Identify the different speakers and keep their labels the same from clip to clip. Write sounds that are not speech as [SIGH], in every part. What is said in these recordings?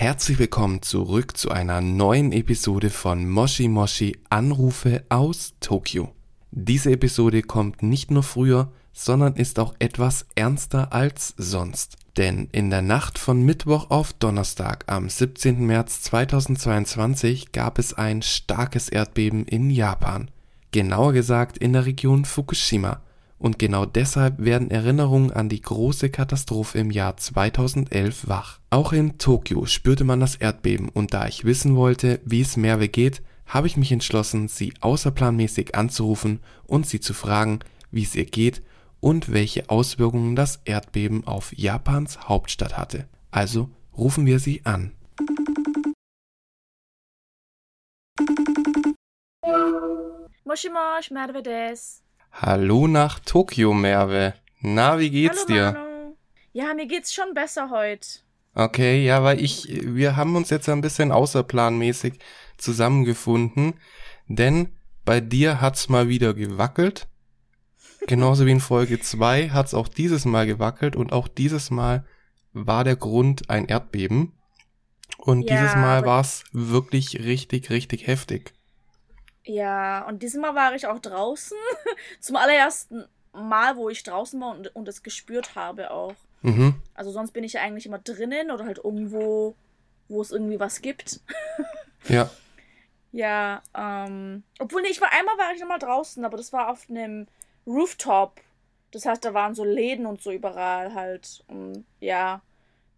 Speaker 1: Herzlich willkommen zurück zu einer neuen Episode von Moshi Moshi Anrufe aus Tokio. Diese Episode kommt nicht nur früher, sondern ist auch etwas ernster als sonst. Denn in der Nacht von Mittwoch auf Donnerstag am 17. März 2022 gab es ein starkes Erdbeben in Japan. Genauer gesagt in der Region Fukushima. Und genau deshalb werden Erinnerungen an die große Katastrophe im Jahr 2011 wach. Auch in Tokio spürte man das Erdbeben und da ich wissen wollte, wie es Merve geht, habe ich mich entschlossen, sie außerplanmäßig anzurufen und sie zu fragen, wie es ihr geht und welche Auswirkungen das Erdbeben auf Japans Hauptstadt hatte. Also rufen wir sie an.
Speaker 2: Moshi Mosh, Merve des.
Speaker 1: Hallo nach Tokio, Merve. Na, wie geht's
Speaker 2: Hallo,
Speaker 1: dir?
Speaker 2: Manu. Ja, mir geht's schon besser heute.
Speaker 1: Okay, ja, weil ich, wir haben uns jetzt ein bisschen außerplanmäßig zusammengefunden, denn bei dir hat's mal wieder gewackelt. Genauso wie in Folge [LAUGHS] 2 hat's auch dieses Mal gewackelt und auch dieses Mal war der Grund ein Erdbeben. Und
Speaker 2: Ja,
Speaker 1: dieses Mal war's wirklich richtig, richtig heftig.
Speaker 2: Ja, und dieses Mal war ich auch draußen. [LAUGHS] Zum allerersten Mal, wo ich draußen war und, und es gespürt habe auch.
Speaker 1: Mhm.
Speaker 2: Also sonst bin ich ja eigentlich immer drinnen oder halt irgendwo, wo es irgendwie was gibt.
Speaker 1: Ja. [LAUGHS]
Speaker 2: Ja, ähm. Obwohl, nee, ich war einmal war ich nochmal draußen, aber das war auf einem Rooftop. Das heißt, da waren so Läden und so überall halt. Und ja.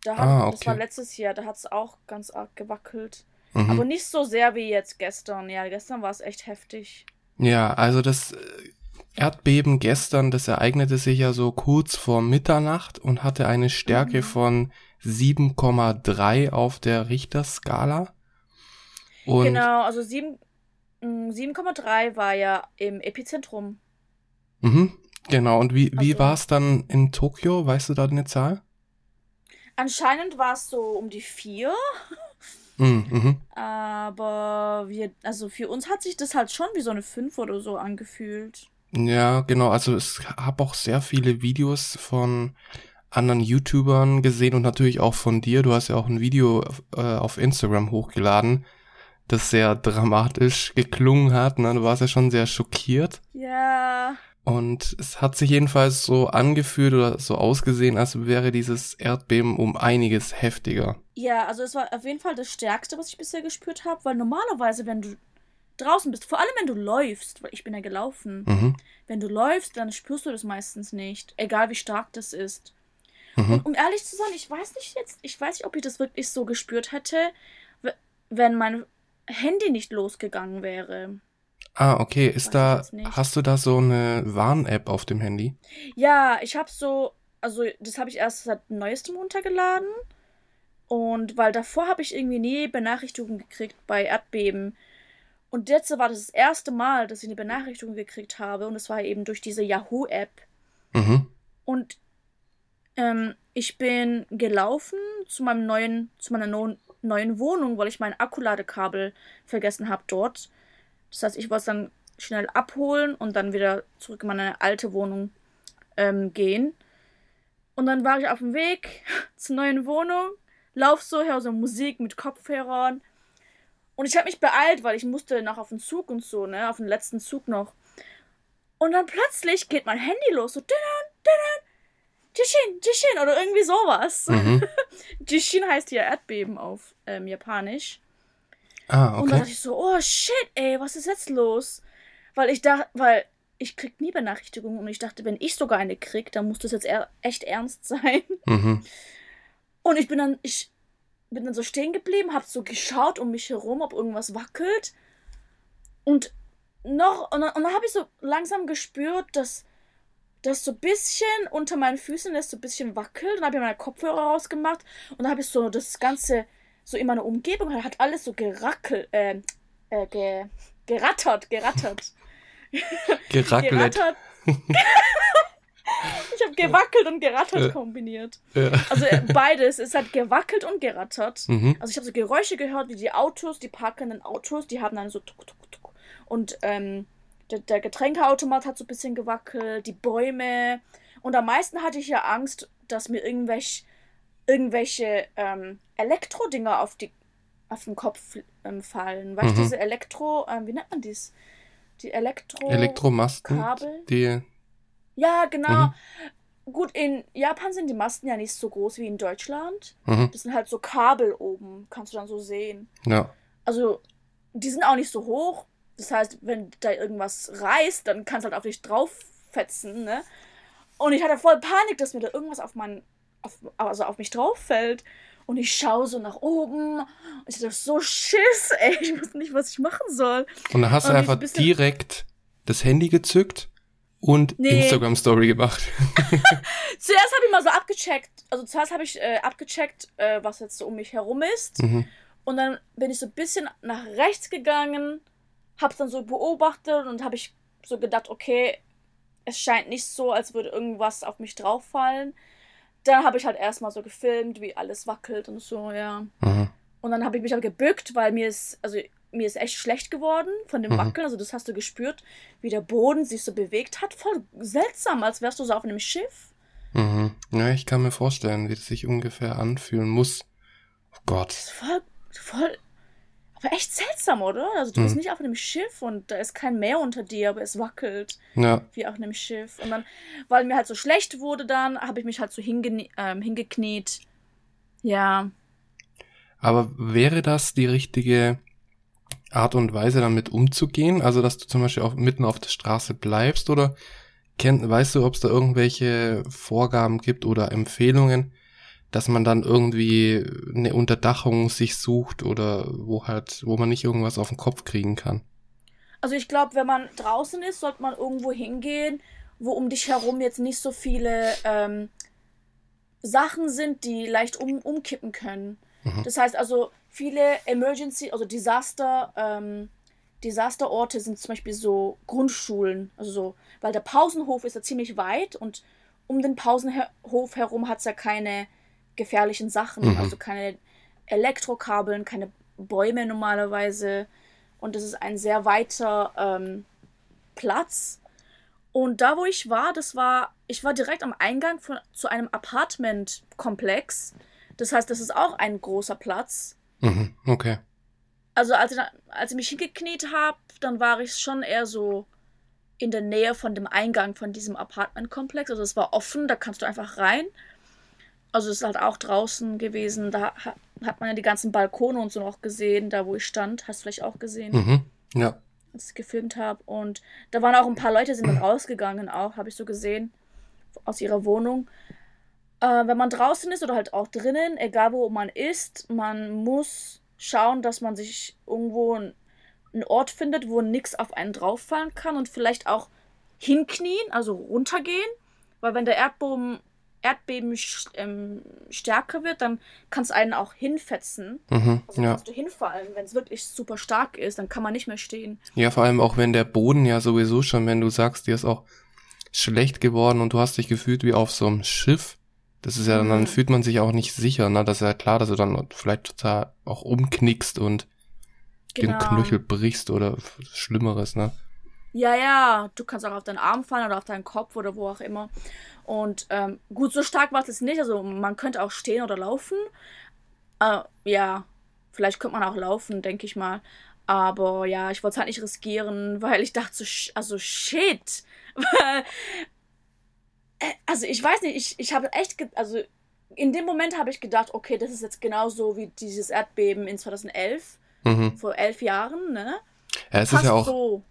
Speaker 2: Da hat,
Speaker 1: Ah,
Speaker 2: Das war
Speaker 1: okay.
Speaker 2: letztes Jahr, da hat es auch ganz arg gewackelt.
Speaker 1: Mhm.
Speaker 2: Aber nicht so sehr wie jetzt gestern. Ja, gestern war es echt heftig.
Speaker 1: Ja, also das äh, Erdbeben gestern, das ereignete sich ja so kurz vor Mitternacht und hatte eine Stärke
Speaker 2: Mhm.
Speaker 1: von 7,3 auf der Richterskala. Und
Speaker 2: genau, also sieben- mm, 7,3 war ja im Epizentrum.
Speaker 1: mhm, genau, und wie, wie
Speaker 2: Also-
Speaker 1: war es dann in Tokio? Weißt du da eine Zahl?
Speaker 2: Anscheinend war es so um die 4.
Speaker 1: Mhm, mhm.
Speaker 2: Aber wir, also für uns hat sich das halt schon wie so eine 5 oder so angefühlt.
Speaker 1: Ja, genau, also es habe auch sehr viele Videos von anderen YouTubern gesehen und natürlich auch von dir. Du hast ja auch ein Video äh, auf Instagram hochgeladen, das sehr dramatisch geklungen hat. Ne? Du warst ja schon sehr schockiert.
Speaker 2: Ja.
Speaker 1: Und es hat sich jedenfalls so angefühlt oder so ausgesehen, als wäre dieses Erdbeben um einiges heftiger.
Speaker 2: Ja, also es war auf jeden Fall das Stärkste, was ich bisher gespürt habe, weil normalerweise, wenn du draußen bist, vor allem wenn du läufst, weil ich bin ja gelaufen,
Speaker 1: Mhm.
Speaker 2: wenn du läufst, dann spürst du das meistens nicht, egal wie stark das ist.
Speaker 1: Mhm.
Speaker 2: Und um ehrlich zu sein, ich weiß nicht jetzt, ich weiß nicht, ob ich das wirklich so gespürt hätte, wenn mein Handy nicht losgegangen wäre.
Speaker 1: Ah, okay. Ist da, hast du da so eine Warn-App auf dem Handy?
Speaker 2: Ja, ich habe so, also das habe ich erst seit neuestem runtergeladen. Und weil davor habe ich irgendwie nie Benachrichtigungen gekriegt bei Erdbeben. Und jetzt war das das erste Mal, dass ich eine Benachrichtigung gekriegt habe. Und es war eben durch diese Yahoo-App.
Speaker 1: Mhm.
Speaker 2: Und ähm, ich bin gelaufen zu meinem neuen, zu meiner neuen Wohnung, weil ich mein Akkuladekabel vergessen habe dort. Das heißt, ich wollte es dann schnell abholen und dann wieder zurück in meine alte Wohnung ähm, gehen. Und dann war ich auf dem Weg [LAUGHS] zur neuen Wohnung, lauf so, höre so Musik mit Kopfhörern. Und ich habe mich beeilt, weil ich musste noch auf den Zug und so, ne, auf den letzten Zug noch. Und dann plötzlich geht mein Handy los, so dünn, dünn, Jishin, Jishin oder irgendwie sowas.
Speaker 1: Mhm. [LAUGHS]
Speaker 2: Jishin heißt hier Erdbeben auf ähm, Japanisch.
Speaker 1: Ah,
Speaker 2: Und dann
Speaker 1: okay.
Speaker 2: dachte ich so, oh shit, ey, was ist jetzt los? Weil ich dachte, weil ich krieg nie Benachrichtigungen und ich dachte, wenn ich sogar eine krieg, dann muss das jetzt eher, echt ernst [LAUGHS] sein.
Speaker 1: Mhm.
Speaker 2: Und ich bin dann, ich bin dann so stehen geblieben, hab so geschaut um mich herum, ob irgendwas wackelt. Und noch, und dann, und dann habe ich so langsam gespürt, dass das so ein bisschen unter meinen Füßen ist, so ein bisschen wackelt. Und dann habe ich meine Kopfhörer rausgemacht und dann habe ich so das Ganze so in meiner Umgebung, hat alles so gerackelt, äh, äh, ge, gerattert, gerattert. [LAUGHS]
Speaker 1: Gerackelt.
Speaker 2: Gerattert. [LAUGHS] ich habe gewackelt und gerattert
Speaker 1: Äh.
Speaker 2: kombiniert.
Speaker 1: Ja.
Speaker 2: Also äh, beides. Es hat gewackelt und gerattert.
Speaker 1: Mhm.
Speaker 2: Also ich habe so Geräusche gehört, wie die Autos, die parkenden Autos, die haben dann so tuk, tuk, tuk. Und ähm, der, der Getränkeautomat hat so ein bisschen gewackelt, die Bäume. Und am meisten hatte ich ja Angst, dass mir irgendwelche irgendwelche ähm, Elektrodinger auf die auf den Kopf ähm, fallen. Weißt du,
Speaker 1: Mhm.
Speaker 2: diese Elektro, ähm, wie nennt man dies? Die Elektro...
Speaker 1: Elektromasten,
Speaker 2: Kabel?
Speaker 1: die.
Speaker 2: Ja, genau.
Speaker 1: Mhm.
Speaker 2: Gut, in Japan sind die Masten ja nicht so groß wie in Deutschland.
Speaker 1: Mhm.
Speaker 2: Das sind halt so Kabel oben, kannst du dann so sehen.
Speaker 1: Ja.
Speaker 2: Also, die sind auch nicht so hoch. Das heißt, wenn da irgendwas reißt, dann kannst du halt auf dich drauffetzen, ne? Und ich hatte voll Panik, dass mir da irgendwas auf mein, auf, also auf mich drauf fällt. Und ich schaue so nach oben. Und ich hatte so Schiss, ey. Ich wusste nicht, was ich machen soll.
Speaker 1: Und dann hast du
Speaker 2: Und
Speaker 1: einfach
Speaker 2: ein
Speaker 1: direkt das Handy gezückt und
Speaker 2: Nee.
Speaker 1: Instagram-Story gemacht. [LAUGHS]
Speaker 2: Zuerst habe ich mal so abgecheckt. Also zuerst habe ich äh, abgecheckt, äh, was jetzt so um mich herum ist.
Speaker 1: Mhm.
Speaker 2: Und dann bin ich so ein bisschen nach rechts gegangen, hab's dann so beobachtet und habe ich so gedacht, okay, es scheint nicht so, als würde irgendwas auf mich drauf fallen. Dann habe ich halt erstmal so gefilmt, wie alles wackelt und so, ja.
Speaker 1: Mhm.
Speaker 2: Und dann habe ich mich aber gebückt, weil mir ist, also mir ist echt schlecht geworden von dem
Speaker 1: Mhm.
Speaker 2: Wackeln. Also das hast du gespürt, wie der Boden sich so bewegt hat. Voll seltsam, als wärst du so auf einem Schiff.
Speaker 1: Mhm. Ja, ich kann mir vorstellen, wie das sich ungefähr anfühlen muss. Oh Gott.
Speaker 2: Voll, voll, aber echt seltsam, oder? Also du bist
Speaker 1: Mhm.
Speaker 2: nicht auf einem Schiff und da ist kein Meer unter dir, aber es wackelt
Speaker 1: Ja.
Speaker 2: wie auf einem Schiff. Und dann, weil mir halt so schlecht wurde, dann habe ich mich halt so hingene ähm, hingekniet. Ja,
Speaker 1: Aber wäre das die richtige Art und Weise, damit umzugehen? Also, dass du zum Beispiel auch mitten auf der Straße bleibst oder kenn, weißt du, ob es da irgendwelche Vorgaben gibt oder Empfehlungen, dass man dann irgendwie eine Unterdachung sich sucht oder wo halt, wo man nicht irgendwas auf den Kopf kriegen kann?
Speaker 2: also ich glaube, wenn man draußen ist, sollte man irgendwo hingehen, wo um dich herum jetzt nicht so viele ähm, Sachen sind, die leicht um, umkippen können.
Speaker 1: Mhm.
Speaker 2: Das heißt also, viele Emergency, also Desaster, ähm, Desasterorte sind zum Beispiel so Grundschulen, also so, weil der Pausenhof ist ja ziemlich weit und um den Pausenhof herum hat es ja keine gefährlichen Sachen,
Speaker 1: Mhm.
Speaker 2: also keine Elektrokabeln, keine Bäume normalerweise. Und das ist ein sehr weiter ähm, Platz. Und da, wo ich war, das war, ich war direkt am Eingang von, zu einem Apartmentkomplex. Das heißt, das ist auch ein großer Platz.
Speaker 1: Mhm. Okay.
Speaker 2: Also als ich, als ich mich hingekniet habe, dann war ich schon eher so in der Nähe von dem Eingang von diesem Apartmentkomplex. Also es war offen, da kannst du einfach rein. Also es ist halt auch draußen gewesen. Da ha- hat man ja die ganzen Balkone und so noch gesehen, da wo ich stand. Hast du vielleicht auch gesehen,
Speaker 1: Mhm. Ja.
Speaker 2: als ich gefilmt habe. Und da waren auch ein paar Leute, sind dann [CLEARS THROAT] rausgegangen auch, habe ich so gesehen, aus ihrer Wohnung. Äh, wenn man draußen ist oder halt auch drinnen, egal wo man ist, man muss schauen, dass man sich irgendwo einen Ort findet, wo nichts auf einen drauffallen kann und vielleicht auch hinknien, also runtergehen, weil wenn der Erdboden, Erdbeben ähm, stärker wird, dann kann es einen auch hinfetzen.
Speaker 1: Mhm.
Speaker 2: Also
Speaker 1: Ja.
Speaker 2: kannst du hinfallen. Wenn es wirklich super stark ist, dann kann man nicht mehr stehen.
Speaker 1: Ja, vor allem auch wenn der Boden ja sowieso schon, wenn du sagst, dir ist auch schlecht geworden und du hast dich gefühlt wie auf so einem Schiff. Das ist ja, dann, dann
Speaker 2: Mhm.
Speaker 1: fühlt man sich auch nicht sicher, ne? Das ist ja klar, dass du dann vielleicht total auch umknickst und
Speaker 2: Genau.
Speaker 1: den Knöchel brichst oder Schlimmeres, ne?
Speaker 2: Ja, ja, du kannst auch auf deinen Arm fallen oder auf deinen Kopf oder wo auch immer. Und ähm, gut, so stark war es nicht. Also man könnte auch stehen oder laufen. Äh, ja, vielleicht könnte man auch laufen, denke ich mal. Aber ja, ich wollte es halt nicht riskieren, weil ich dachte also shit. [LAUGHS] Weil, äh, also ich weiß nicht, ich, ich habe echt, also in dem Moment habe ich gedacht, okay, das ist jetzt genauso wie dieses Erdbeben in 2011,
Speaker 1: Mhm.
Speaker 2: vor elf Jahren, ne?
Speaker 1: Ja, es ist
Speaker 2: Fast
Speaker 1: ja auch,
Speaker 2: so.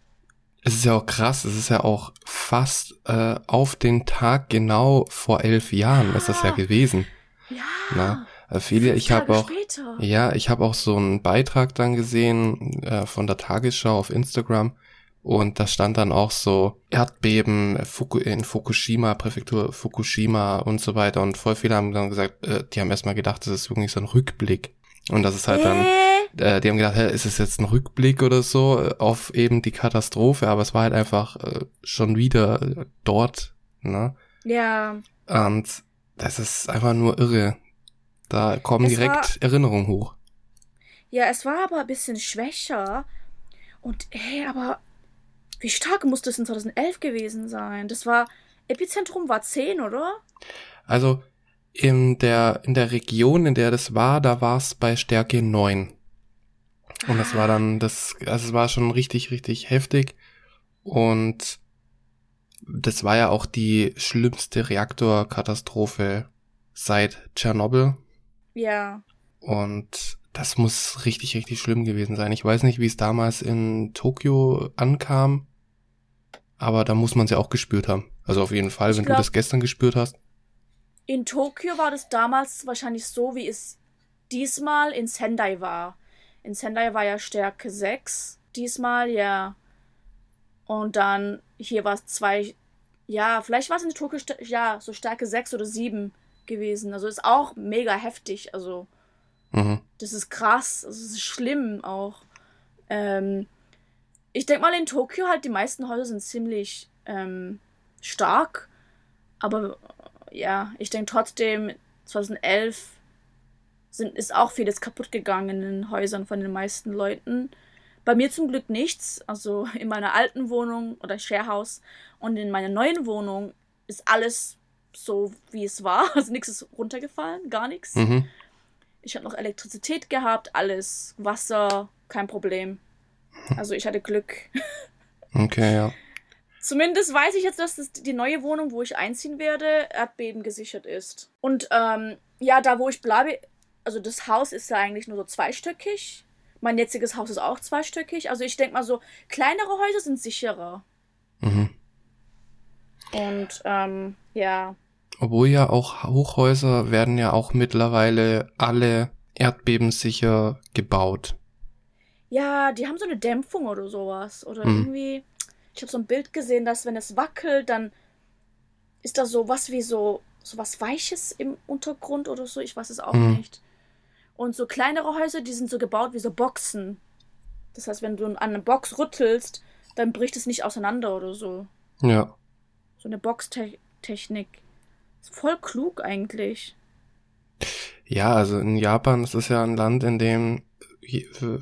Speaker 1: Es ist ja auch krass, es ist ja auch fast äh, auf den Tag genau vor elf Jahren ist das ja
Speaker 2: Ja.
Speaker 1: gewesen.
Speaker 2: Ja.
Speaker 1: Na, äh, viele, ich habe auch,
Speaker 2: Später.
Speaker 1: Ja, ich habe auch so einen Beitrag dann gesehen äh, von der Tagesschau auf Instagram und da stand dann auch so Erdbeben äh, in Fukushima, Präfektur Fukushima und so weiter und voll viele haben dann gesagt, äh, die haben erstmal gedacht, das ist wirklich so ein Rückblick und das ist halt dann,
Speaker 2: Hä?
Speaker 1: äh, die haben gedacht, hä, ist es jetzt ein Rückblick oder so äh, auf eben die Katastrophe, aber es war halt einfach äh, schon wieder äh, dort, ne?
Speaker 2: Ja,
Speaker 1: Und das ist einfach nur irre. Da kommen
Speaker 2: Es
Speaker 1: direkt Erinnerungen hoch.
Speaker 2: ja, es war aber ein bisschen schwächer. Und ey, aber wie stark muss das in 2011 gewesen sein? Das war, Epizentrum war 10, oder?
Speaker 1: Also, in der, in der Region, in der das war, da war es bei Stärke 9. Und das war dann, das, also es war schon richtig, richtig heftig. Und das war ja auch die schlimmste Reaktorkatastrophe seit Tschernobyl.
Speaker 2: Ja.
Speaker 1: Und das muss richtig, richtig schlimm gewesen sein. Ich weiß nicht, wie es damals in Tokio ankam, aber da muss man es ja auch gespürt haben. Also auf jeden Fall,
Speaker 2: Ich
Speaker 1: wenn
Speaker 2: glaub-
Speaker 1: du das gestern gespürt hast.
Speaker 2: In Tokio war das damals wahrscheinlich so, wie es diesmal in Sendai war. In Sendai war ja Stärke 6, diesmal ja. Und dann hier war es zwei, ja, vielleicht war es in Tokio, ja, so Stärke 6 oder 7 gewesen. Also ist auch mega heftig. Also
Speaker 1: Mhm.
Speaker 2: das ist krass, also es ist schlimm auch. Ähm, ich denke mal in Tokio halt, die meisten Häuser sind ziemlich ähm, stark. Aber ja, ich denke trotzdem, 2011 sind, ist auch vieles kaputt gegangen in den Häusern von den meisten Leuten. Bei mir zum Glück nichts. Also [LAUGHS] in meiner alten Wohnung oder Sharehouse und in meiner neuen Wohnung ist alles so, wie es war. [LAUGHS] Also nichts ist runtergefallen, gar nichts.
Speaker 1: Mhm.
Speaker 2: Ich habe noch Elektrizität gehabt, alles, Wasser, kein Problem. Also ich hatte Glück. [LAUGHS]
Speaker 1: Okay, ja.
Speaker 2: Zumindest weiß ich jetzt, dass das die neue Wohnung, wo ich einziehen werde, Erdbeben gesichert ist. Und ähm, ja, da wo ich bleibe, also das Haus ist ja eigentlich nur so zweistöckig. Mein jetziges Haus ist auch zweistöckig. Also ich denke mal so, kleinere Häuser sind sicherer.
Speaker 1: Mhm.
Speaker 2: Und ähm, ja,
Speaker 1: Obwohl ja auch Hochhäuser werden ja auch mittlerweile alle erdbebensicher gebaut.
Speaker 2: Ja, die haben so eine Dämpfung oder sowas. Oder
Speaker 1: Mhm.
Speaker 2: irgendwie. Ich habe so ein Bild gesehen, dass wenn es wackelt, dann ist da so was wie so, so was Weiches im Untergrund oder so. Ich weiß es auch
Speaker 1: Mhm.
Speaker 2: nicht. Und so kleinere Häuser, die sind so gebaut wie so Boxen. Das heißt, wenn du an einer Box rüttelst, dann bricht es nicht auseinander oder so.
Speaker 1: Ja.
Speaker 2: So eine Boxtechnik. Ist voll klug eigentlich.
Speaker 1: Ja, also in Japan ist es ja ein Land, in dem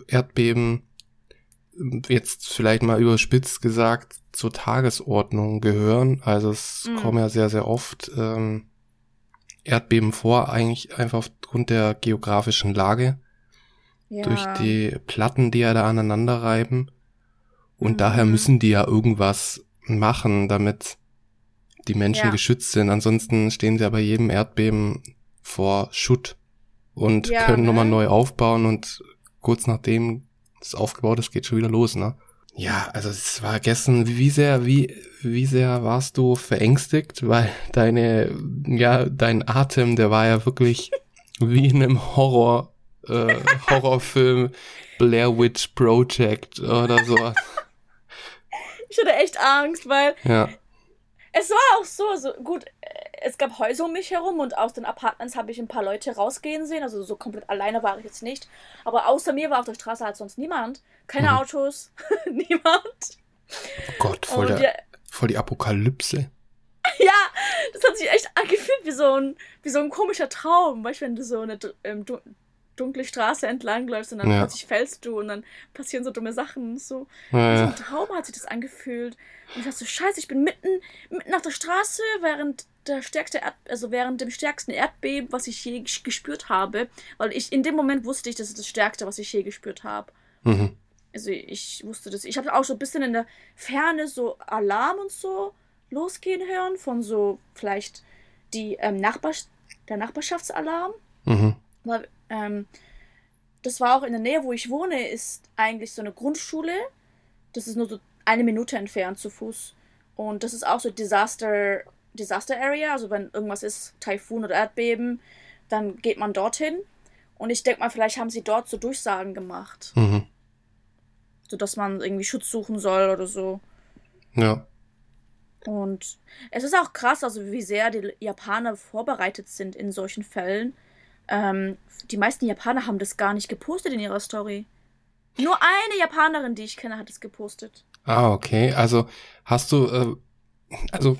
Speaker 1: Erdbeben jetzt vielleicht mal überspitzt gesagt zur Tagesordnung gehören. Also es
Speaker 2: Mhm.
Speaker 1: kommen ja sehr, sehr oft ähm, Erdbeben vor, eigentlich einfach aufgrund der geografischen Lage,
Speaker 2: Ja.
Speaker 1: durch die Platten, die ja da aneinander reiben. Und
Speaker 2: Mhm.
Speaker 1: daher müssen die ja irgendwas machen, damit die Menschen
Speaker 2: Ja.
Speaker 1: geschützt sind. Ansonsten stehen sie ja bei jedem Erdbeben vor Schutt und
Speaker 2: Ja,
Speaker 1: können
Speaker 2: ne?
Speaker 1: nochmal neu aufbauen und kurz nachdem es aufgebaut ist, geht schon wieder los, ne? Ja, also es war gestern, wie sehr, wie, wie sehr warst du verängstigt, weil deine, ja, dein Atem, der war ja wirklich wie in einem Horror, äh, Horrorfilm, Blair Witch Project oder so.
Speaker 2: Ich hatte echt Angst, weil
Speaker 1: Ja,
Speaker 2: Es war auch so, so gut, äh, es gab Häuser um mich herum und aus den Apartments habe ich ein paar Leute rausgehen sehen. Also so komplett alleine war ich jetzt nicht. Aber außer mir war auf der Straße halt sonst niemand. Keine
Speaker 1: Mhm.
Speaker 2: Autos, [LAUGHS] niemand.
Speaker 1: oh Gott, voll,
Speaker 2: Und
Speaker 1: der,
Speaker 2: ja,
Speaker 1: voll die Apokalypse. [LAUGHS]
Speaker 2: ja, das hat sich echt angefühlt wie so ein, wie so ein komischer Traum. Weißt du, wenn du so eine ähm, du- dunkle Straße entlangläufst und dann
Speaker 1: Ja.
Speaker 2: plötzlich fällst du und dann passieren so dumme Sachen und so.
Speaker 1: Ja,
Speaker 2: so ein Traum hat sich das angefühlt. Und ich dachte so, scheiße, ich bin mitten, mitten auf der Straße, während der stärkste Erd also während dem stärksten Erdbeben, was ich je ges- gespürt habe. Weil ich in dem Moment wusste ich, das ist das Stärkste, was ich je gespürt habe.
Speaker 1: Mhm.
Speaker 2: Also ich wusste das. Ich habe auch so ein bisschen in der Ferne so Alarm und so losgehen hören von so vielleicht die ähm, Nachbar der Nachbarschaftsalarm.
Speaker 1: Mhm.
Speaker 2: Weil, ähm, das war auch in der Nähe, wo ich wohne, ist eigentlich so eine Grundschule. Das ist nur so eine Minute entfernt zu Fuß. Und das ist auch so Disaster, Disaster Area. Also wenn irgendwas ist, Taifun oder Erdbeben, dann geht man dorthin. Und ich denke mal, vielleicht haben sie dort so Durchsagen gemacht,
Speaker 1: Mhm.
Speaker 2: sodass man irgendwie Schutz suchen soll oder so.
Speaker 1: Ja.
Speaker 2: Und es ist auch krass, also wie sehr die Japaner vorbereitet sind in solchen Fällen. Ähm, die meisten Japaner haben das gar nicht gepostet in ihrer Story. Nur eine Japanerin, die ich kenne, hat es gepostet.
Speaker 1: Ah, okay. Also hast du, äh, also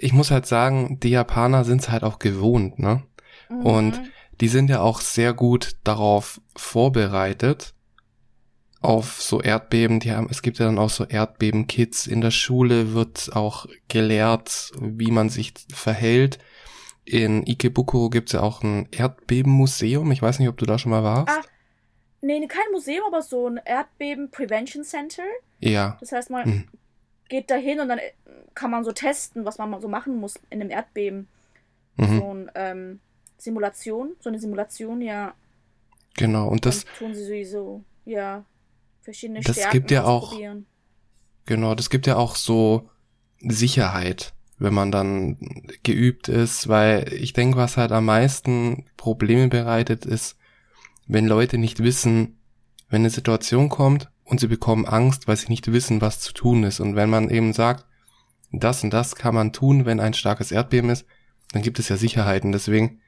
Speaker 1: ich muss halt sagen, die Japaner sind es halt auch gewohnt, ne? Und
Speaker 2: Mhm.
Speaker 1: die sind ja auch sehr gut darauf vorbereitet auf so Erdbeben. Die haben, es gibt ja dann auch so Erdbeben-Kits. In der Schule wird auch gelehrt, wie man sich verhält in Ikebukuro gibt's ja auch ein Erdbebenmuseum. Ich weiß nicht, ob du da schon mal warst.
Speaker 2: Ah, nee, kein Museum, aber so ein Erdbeben Prevention Center.
Speaker 1: Ja.
Speaker 2: Das heißt, man
Speaker 1: Hm.
Speaker 2: Geht dahin und dann äh, kann man so testen, was man so machen muss in einem Erdbeben.
Speaker 1: Mhm.
Speaker 2: So ein ähm, Simulation, so eine Simulation, ja.
Speaker 1: Genau. Und das,
Speaker 2: Dann tun sie sowieso, ja, verschiedene
Speaker 1: Das
Speaker 2: Stärken
Speaker 1: gibt ja auch- genau, das gibt ja auch so Sicherheit, wenn man dann geübt ist, weil ich denke, was halt am meisten Probleme bereitet, ist, wenn Leute nicht wissen, wenn eine Situation kommt und sie bekommen Angst, weil sie nicht wissen, was zu tun ist. Und wenn man eben sagt, das und das kann man tun, wenn ein starkes Erdbeben ist, dann gibt es ja Sicherheiten. Deswegen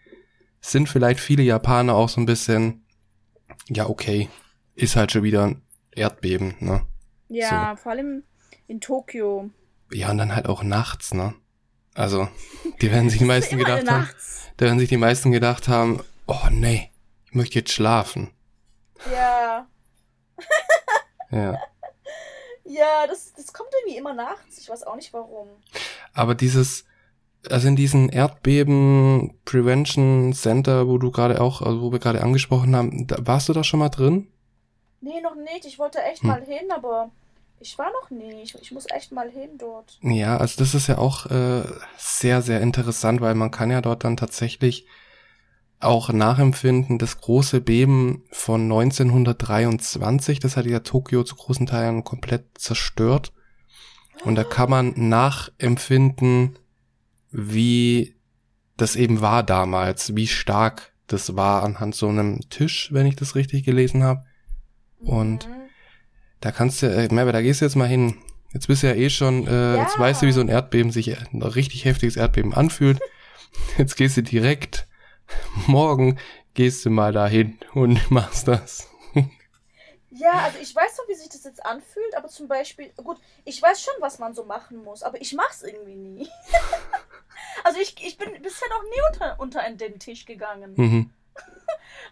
Speaker 1: sind vielleicht viele Japaner auch so ein bisschen, ja, okay, ist halt schon wieder ein Erdbeben, ne?
Speaker 2: Ja, vor allem in Tokio.
Speaker 1: Ja, und dann halt auch nachts, ne? Also, die werden sich die [LAUGHS] meisten gedacht haben, da werden sich die meisten gedacht haben, oh nee, ich möchte jetzt schlafen.
Speaker 2: Ja, [LAUGHS]
Speaker 1: Ja.
Speaker 2: ja, das, das kommt irgendwie immer nachts. Ich weiß auch nicht warum.
Speaker 1: Aber dieses, also in diesen Erdbeben Prevention Center, wo du gerade auch, also wo wir gerade angesprochen haben, da, warst du da schon mal drin?
Speaker 2: Nee, noch nicht. Ich wollte echt
Speaker 1: Hm.
Speaker 2: mal hin, aber ich war noch nie. Ich, ich muss echt mal hin dort.
Speaker 1: Ja, also das ist ja auch äh, sehr, sehr interessant, weil man kann ja dort dann tatsächlich auch nachempfinden, das große Beben von 1923, das hat ja Tokio zu großen Teilen komplett zerstört. Und da kann man nachempfinden, wie das eben war damals, wie stark das war anhand so einem Tisch, wenn ich das richtig gelesen habe. Und
Speaker 2: Mhm.
Speaker 1: Da kannst du, äh, Merve, da gehst du jetzt mal hin. Jetzt bist du ja eh schon, äh,
Speaker 2: Ja.
Speaker 1: jetzt weißt du, wie so ein Erdbeben sich, äh, ein richtig heftiges Erdbeben anfühlt. [LAUGHS] Jetzt gehst du direkt, [LAUGHS] morgen gehst du mal dahin und [LAUGHS] machst das.
Speaker 2: Ja, also ich weiß doch, wie sich das jetzt anfühlt, aber zum Beispiel, gut, ich weiß schon, was man so machen muss, aber ich mach's irgendwie nie. [LAUGHS] also ich, ich bin bisher noch nie unter, unter den Tisch gegangen.
Speaker 1: Mhm.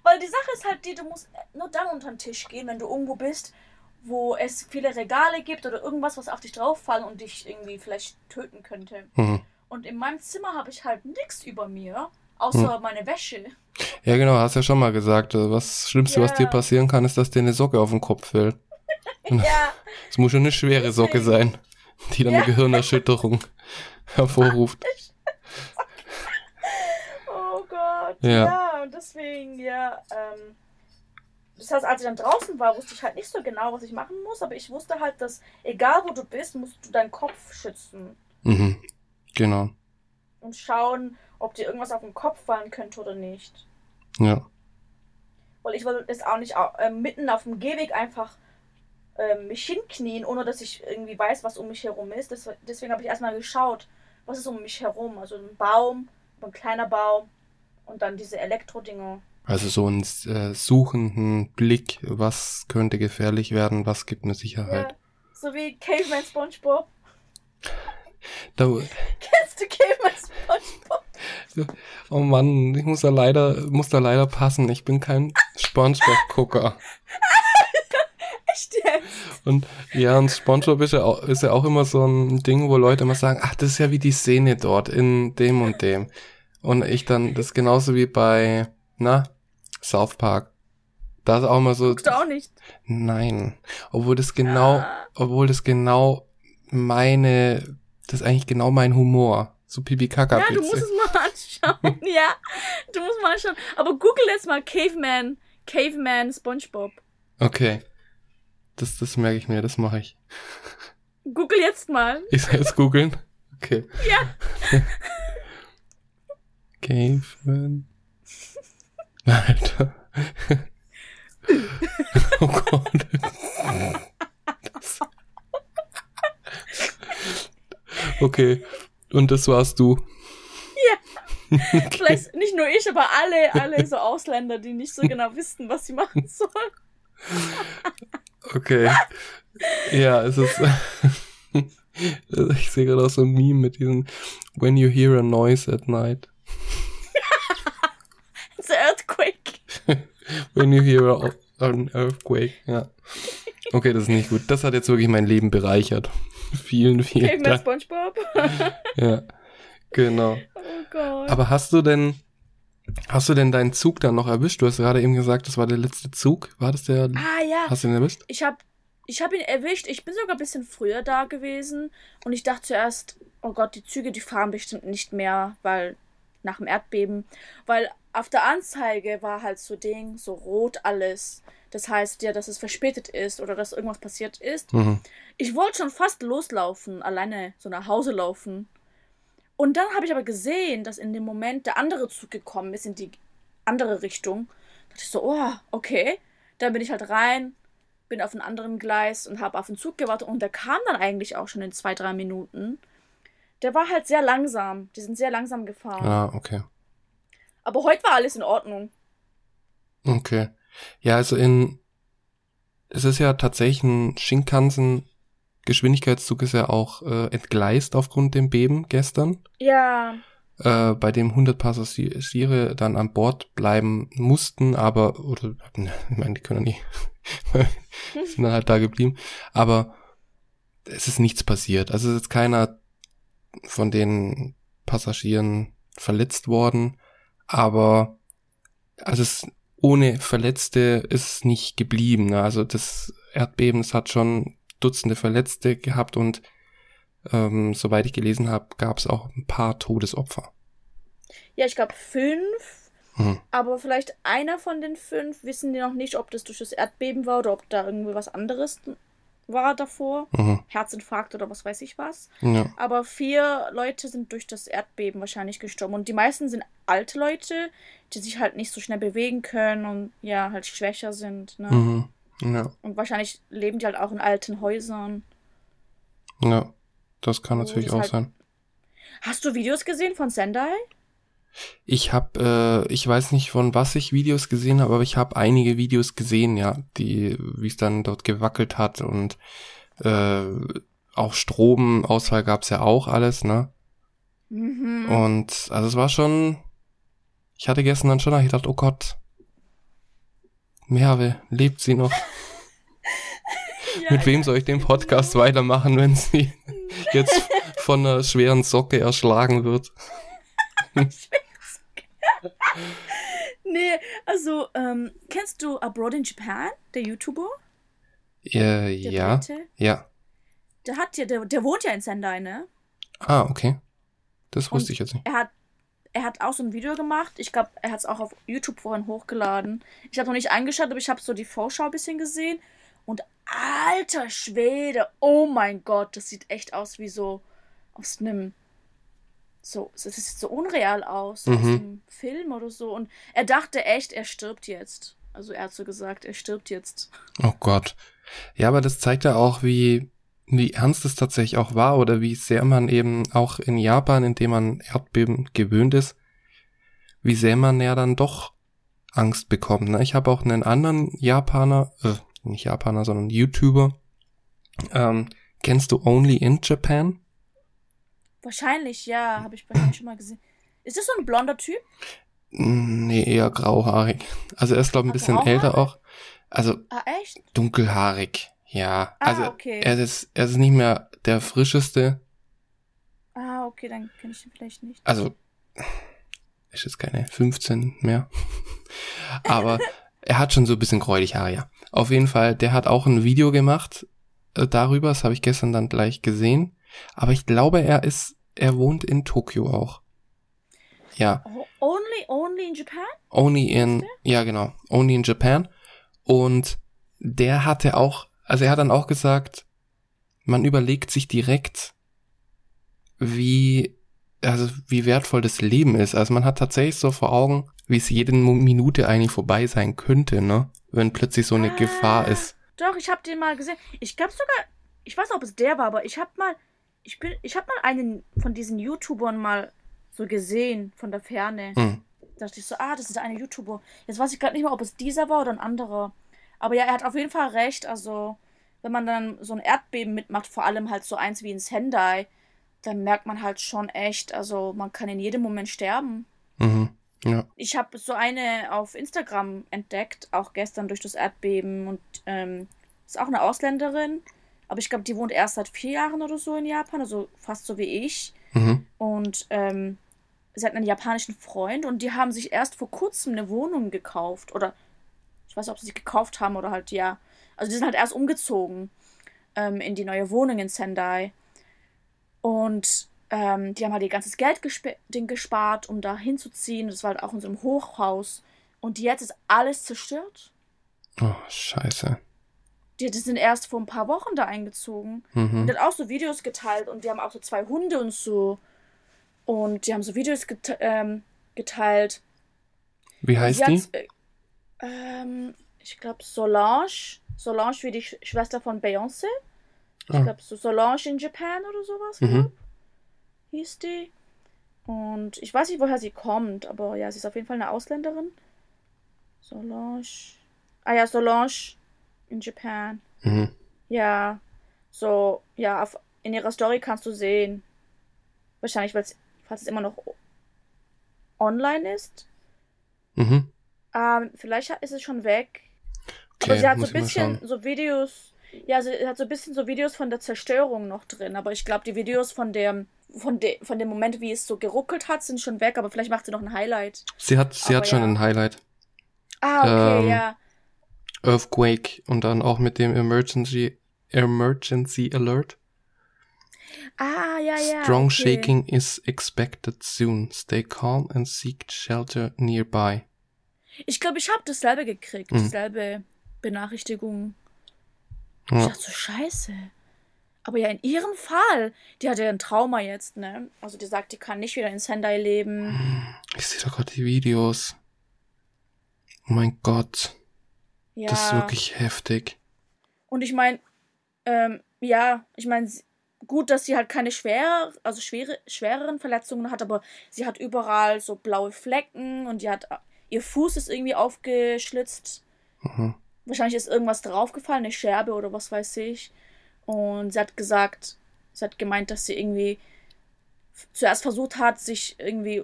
Speaker 2: Weil die Sache ist halt die, du musst nur dann unter den Tisch gehen, wenn du irgendwo bist, wo es viele Regale gibt oder irgendwas, was auf dich drauffallen und dich irgendwie vielleicht töten könnte.
Speaker 1: Mhm.
Speaker 2: Und in meinem Zimmer habe ich halt nichts über mir, außer meine Wäsche.
Speaker 1: Ja, genau, hast ja schon mal gesagt. äh, Was Schlimmste, was
Speaker 2: Ja.
Speaker 1: dir passieren kann, ist, dass dir eine Socke auf den Kopf fällt. [LAUGHS]
Speaker 2: ja,
Speaker 1: Es muss schon eine schwere Socke sein, die dann
Speaker 2: Ja.
Speaker 1: eine Gehirnerschütterung [LAUGHS] hervorruft. [LAUGHS]
Speaker 2: oh Gott.
Speaker 1: Ja.
Speaker 2: Ja, und deswegen, ja, ähm, das heißt, als ich dann draußen war, wusste ich halt nicht so genau, was ich machen muss, aber ich wusste halt, dass egal wo du bist, musst du deinen Kopf schützen
Speaker 1: Mhm. Genau.
Speaker 2: und schauen, ob dir irgendwas auf den Kopf fallen könnte oder nicht.
Speaker 1: Ja.
Speaker 2: Weil ich wollte jetzt auch nicht äh, mitten auf dem Gehweg einfach ähm, mich hinknien, ohne dass ich irgendwie weiß, was um mich herum ist. Das, deswegen habe ich erstmal geschaut, was ist um mich herum. Also ein Baum, ein kleiner Baum und dann diese Elektrodinger.
Speaker 1: Also so einen äh, suchenden Blick, was könnte gefährlich werden, was gibt mir Sicherheit.
Speaker 2: Ja, so wie Caveman SpongeBob.
Speaker 1: Da, [LAUGHS]
Speaker 2: Kennst du Caveman SpongeBob? [LAUGHS]
Speaker 1: oh Mann, ich muss da leider, muss da leider passen. Ich bin kein Spongebob-Gucker. [LAUGHS]
Speaker 2: Echt jetzt?
Speaker 1: Und ja, und Spongebob ist ja, auch, ist ja auch immer so ein Ding, wo Leute immer sagen, ach, das ist ja wie die Szene dort in dem und dem. Und ich dann, das ist genauso wie bei, na, South Park. Da ist auch immer so,
Speaker 2: Guckst du auch nicht?
Speaker 1: nein. Obwohl das genau,
Speaker 2: Ah.
Speaker 1: obwohl das genau meine, das ist eigentlich genau mein Humor. So pipi kaka
Speaker 2: Ja, du musst es mal anschauen. [LAUGHS] ja, du musst mal anschauen. Aber google jetzt mal Caveman, Caveman SpongeBob.
Speaker 1: Okay. Das, das merke ich mir, das mache ich.
Speaker 2: Google jetzt mal. [LAUGHS]
Speaker 1: Ich soll jetzt googeln? Okay.
Speaker 2: Ja. [LAUGHS]
Speaker 1: Caveman. Alter. oh Gott. Okay. Und das warst du. [LAUGHS]
Speaker 2: Vielleicht nicht nur ich, aber alle, alle so Ausländer, die nicht so genau wissen, was sie machen [LAUGHS] sollen.
Speaker 1: Okay. Ja, es ist. [LAUGHS] ich sehe gerade auch so ein Meme mit diesem When you hear a noise at night.
Speaker 2: It's an earthquake.
Speaker 1: When you hear a, an earthquake. Ja. Okay, das ist nicht gut. Das hat jetzt wirklich mein Leben bereichert. [LAUGHS] vielen, vielen
Speaker 2: Caveman
Speaker 1: Dank.
Speaker 2: SpongeBob. [LAUGHS]
Speaker 1: Ja. Genau.
Speaker 2: oh Gott.
Speaker 1: Aber hast du denn, hast du denn deinen Zug dann noch erwischt? Du hast gerade eben gesagt, das war der letzte Zug. War das der?
Speaker 2: ah ja,
Speaker 1: Hast du ihn erwischt?
Speaker 2: ich habe ich hab ihn erwischt. Ich bin sogar ein bisschen früher da gewesen und ich dachte zuerst, oh Gott, die Züge, die fahren bestimmt nicht mehr, weil nach dem Erdbeben, weil auf der Anzeige war halt so Ding, so rot alles. Das heißt ja, dass es verspätet ist oder dass irgendwas passiert ist.
Speaker 1: Mhm.
Speaker 2: Ich wollte schon fast loslaufen, alleine so nach Hause laufen. Und dann habe ich aber gesehen, dass in dem Moment der andere Zug gekommen ist in die andere Richtung. Da dachte ich so, oh, okay. Dann bin ich halt rein, bin auf einem anderen Gleis und habe auf den Zug gewartet. Und der kam dann eigentlich auch schon in zwei, drei Minuten. Der war halt sehr langsam. Die sind sehr langsam gefahren.
Speaker 1: Ah, okay.
Speaker 2: Aber heute war alles in Ordnung.
Speaker 1: Okay. Ja, also in, es ist ja tatsächlich ein Shinkansen Geschwindigkeitszug ist ja auch äh, entgleist aufgrund dem Beben gestern,
Speaker 2: Ja,
Speaker 1: äh, bei dem 100 Passagiere dann an Bord bleiben mussten, aber, oder, ne, [LAUGHS] ich meine, die können ja nicht, [LAUGHS] sind dann halt da geblieben, aber es ist nichts passiert. Also es ist keiner von den Passagieren verletzt worden, aber also es ohne Verletzte ist es nicht geblieben. Ne? Also das Erdbeben, es hat schon Dutzende Verletzte gehabt und ähm, soweit ich gelesen habe, gab es auch ein paar Todesopfer.
Speaker 2: ja, ich glaube fünf.
Speaker 1: Hm.
Speaker 2: Aber vielleicht einer von den fünf wissen die noch nicht, ob das durch das Erdbeben war oder ob da irgendwie was anderes war davor.
Speaker 1: Mhm.
Speaker 2: Herzinfarkt oder was weiß ich was.
Speaker 1: Ja.
Speaker 2: Aber vier Leute sind durch das Erdbeben wahrscheinlich gestorben. Und die meisten sind alte Leute, die sich halt nicht so schnell bewegen können und ja, halt schwächer sind. Ne?
Speaker 1: Mhm. Ja.
Speaker 2: Und wahrscheinlich leben die halt auch in alten Häusern.
Speaker 1: Ja. Das kann natürlich auch
Speaker 2: halt-
Speaker 1: sein.
Speaker 2: Hast du Videos gesehen von Sendai?
Speaker 1: Ich habe, äh, ich weiß nicht von was ich Videos gesehen habe, aber ich habe einige Videos gesehen, ja, die, wie es dann dort gewackelt hat und äh, auch Stromausfall gab's ja auch alles, ne?
Speaker 2: Mhm.
Speaker 1: Und also es war schon, ich hatte gestern dann schon gedacht, oh Gott, Merve, lebt sie noch? [LAUGHS]
Speaker 2: Ja,
Speaker 1: Mit wem soll ich den Podcast weitermachen, wenn sie [LAUGHS] jetzt von einer schweren Socke erschlagen wird? [LAUGHS]
Speaker 2: Nee, also, ähm, kennst du Abroad in Japan, der YouTuber?
Speaker 1: Äh,
Speaker 2: Der
Speaker 1: ja,
Speaker 2: Brite?
Speaker 1: ja.
Speaker 2: Der hat ja, der, der wohnt ja in Sendai, ne?
Speaker 1: Ah, okay. Das wusste
Speaker 2: Und
Speaker 1: ich jetzt nicht.
Speaker 2: Er hat, er hat auch so ein Video gemacht. Ich glaube, er hat es auch auf YouTube vorhin hochgeladen. Ich habe noch nicht eingeschaut, aber ich habe so die Vorschau ein bisschen gesehen. Und alter Schwede, oh mein Gott, das sieht echt aus wie so aus einem. So, es sieht so unreal aus, aus
Speaker 1: Mhm.
Speaker 2: einem Film oder so. Und er dachte echt, er stirbt jetzt. Also er hat so gesagt, er stirbt jetzt.
Speaker 1: Oh Gott. Ja, aber das zeigt ja auch, wie, wie ernst es tatsächlich auch war oder wie sehr man eben auch in Japan, in dem man Erdbeben gewöhnt ist, wie sehr man ja dann doch Angst bekommt. Ne? Ich habe auch einen anderen Japaner, äh, nicht Japaner, sondern YouTuber. Ähm, kennst du Only in Japan?
Speaker 2: Wahrscheinlich, ja, habe ich bei ihm schon mal gesehen. Ist das so ein blonder Typ?
Speaker 1: Nee, eher grauhaarig. Also er ist, glaube ich, ein bisschen
Speaker 2: grauhaarig?
Speaker 1: älter auch. Also
Speaker 2: Ah,
Speaker 1: dunkelhaarig. Ja,
Speaker 2: Ah,
Speaker 1: also
Speaker 2: okay.
Speaker 1: er ist, er ist nicht mehr der frischeste,
Speaker 2: Ah, okay, dann kenne ich ihn vielleicht nicht.
Speaker 1: also ist jetzt keine 15 mehr. [LAUGHS] Aber er hat schon so ein bisschen gräulich Haare, ja. Auf jeden Fall, der hat auch ein Video gemacht äh, darüber, das habe ich gestern dann gleich gesehen. Aber ich glaube, er ist, er wohnt in Tokio auch. Ja,
Speaker 2: Oh, only, only in Japan?
Speaker 1: only in, ja genau, only in Japan. Und der hatte auch, also er hat dann auch gesagt, man überlegt sich direkt, wie, also wie wertvoll das Leben ist. Also man hat tatsächlich so vor Augen, wie es jede Minute eigentlich vorbei sein könnte, ne? Wenn plötzlich so eine
Speaker 2: Ah.
Speaker 1: Gefahr ist.
Speaker 2: Doch, ich habe den mal gesehen. Ich glaube sogar, ich weiß nicht, ob es der war, aber ich habe mal, ich bin, ich habe mal einen von diesen YouTubern mal so gesehen von der Ferne.
Speaker 1: Hm.
Speaker 2: Da dachte ich so, ah, das ist eine YouTuber. Jetzt weiß ich gerade nicht mehr, ob es dieser war oder ein anderer. Aber ja, er hat auf jeden Fall recht. Also, wenn man dann so ein Erdbeben mitmacht, vor allem halt so eins wie in Sendai, dann merkt man halt schon echt, also man kann in jedem Moment sterben.
Speaker 1: Mhm. Ja.
Speaker 2: Ich habe so eine auf Instagram entdeckt, auch gestern durch das Erdbeben und ähm, ist auch eine Ausländerin, aber ich glaube, die wohnt erst seit vier Jahren oder so in Japan, also fast so wie ich.
Speaker 1: Mhm.
Speaker 2: Und ähm, sie hat einen japanischen Freund und die haben sich erst vor kurzem eine Wohnung gekauft. Oder ich weiß nicht, ob sie sich gekauft haben oder halt, ja. Also die sind halt erst umgezogen ähm, in die neue Wohnung in Sendai. Und ähm, die haben halt ihr ganzes Geld gesp gespart, um da hinzuziehen. Das war halt auch in so einem Hochhaus. Und jetzt ist alles zerstört.
Speaker 1: Oh, scheiße.
Speaker 2: Die, die sind erst vor ein paar Wochen da eingezogen.
Speaker 1: Mhm.
Speaker 2: Und die hat auch so Videos geteilt und die haben auch so zwei Hunde und so. Und die haben so Videos gete ähm, geteilt.
Speaker 1: Wie heißt die?
Speaker 2: Äh, ähm, ich glaube Solange. Solange wie die Sch Schwester von Beyoncé. Ich
Speaker 1: Ah.
Speaker 2: glaube so Solange in Japan oder sowas.
Speaker 1: Mhm.
Speaker 2: glaub, Hieß die. Und ich weiß nicht, woher sie kommt, aber ja, sie ist auf jeden Fall eine Ausländerin. Solange. Ah ja, Solange in Japan.
Speaker 1: Mhm.
Speaker 2: Ja. So, ja, auf, in ihrer Story kannst du sehen. Wahrscheinlich, falls es immer noch online ist.
Speaker 1: Mhm.
Speaker 2: Ähm, vielleicht ist es schon weg. Aber
Speaker 1: Okay,
Speaker 2: sie hat so ein bisschen so Videos. Ja, sie hat so ein bisschen so Videos von der Zerstörung noch drin. Aber ich glaube, die Videos von dem, von, de, von dem Moment, wie es so geruckelt hat, sind schon weg. Aber vielleicht macht sie noch ein Highlight.
Speaker 1: Sie hat, sie
Speaker 2: Aber
Speaker 1: hat schon
Speaker 2: ja.
Speaker 1: ein Highlight.
Speaker 2: Ah, okay,
Speaker 1: Ähm,
Speaker 2: ja.
Speaker 1: Earthquake und dann auch mit dem Emergency, Emergency Alert.
Speaker 2: Ah, ja, ja.
Speaker 1: Strong
Speaker 2: okay.
Speaker 1: shaking is expected soon. Stay calm and seek shelter nearby.
Speaker 2: Ich glaube, ich habe dasselbe gekriegt.
Speaker 1: Mhm.
Speaker 2: Dieselbe Benachrichtigung. Ich
Speaker 1: Ja.
Speaker 2: dachte so, scheiße. Aber ja, in ihrem Fall, die hatte ja ein Trauma jetzt, ne? Also die sagt, die kann nicht wieder in Sendai leben.
Speaker 1: Ich sehe doch gerade die Videos. Oh mein Gott,
Speaker 2: Ja.
Speaker 1: das ist wirklich heftig.
Speaker 2: Und ich meine, ähm, ja, ich meine, gut, dass sie halt keine schwer, also schwere, schwereren Verletzungen hat, aber sie hat überall so blaue Flecken und die hat, ihr Fuß ist irgendwie aufgeschlitzt.
Speaker 1: Mhm.
Speaker 2: Wahrscheinlich ist irgendwas draufgefallen, eine Scherbe oder was weiß ich. Und sie hat gesagt, sie hat gemeint, dass sie irgendwie zuerst versucht hat, sich irgendwie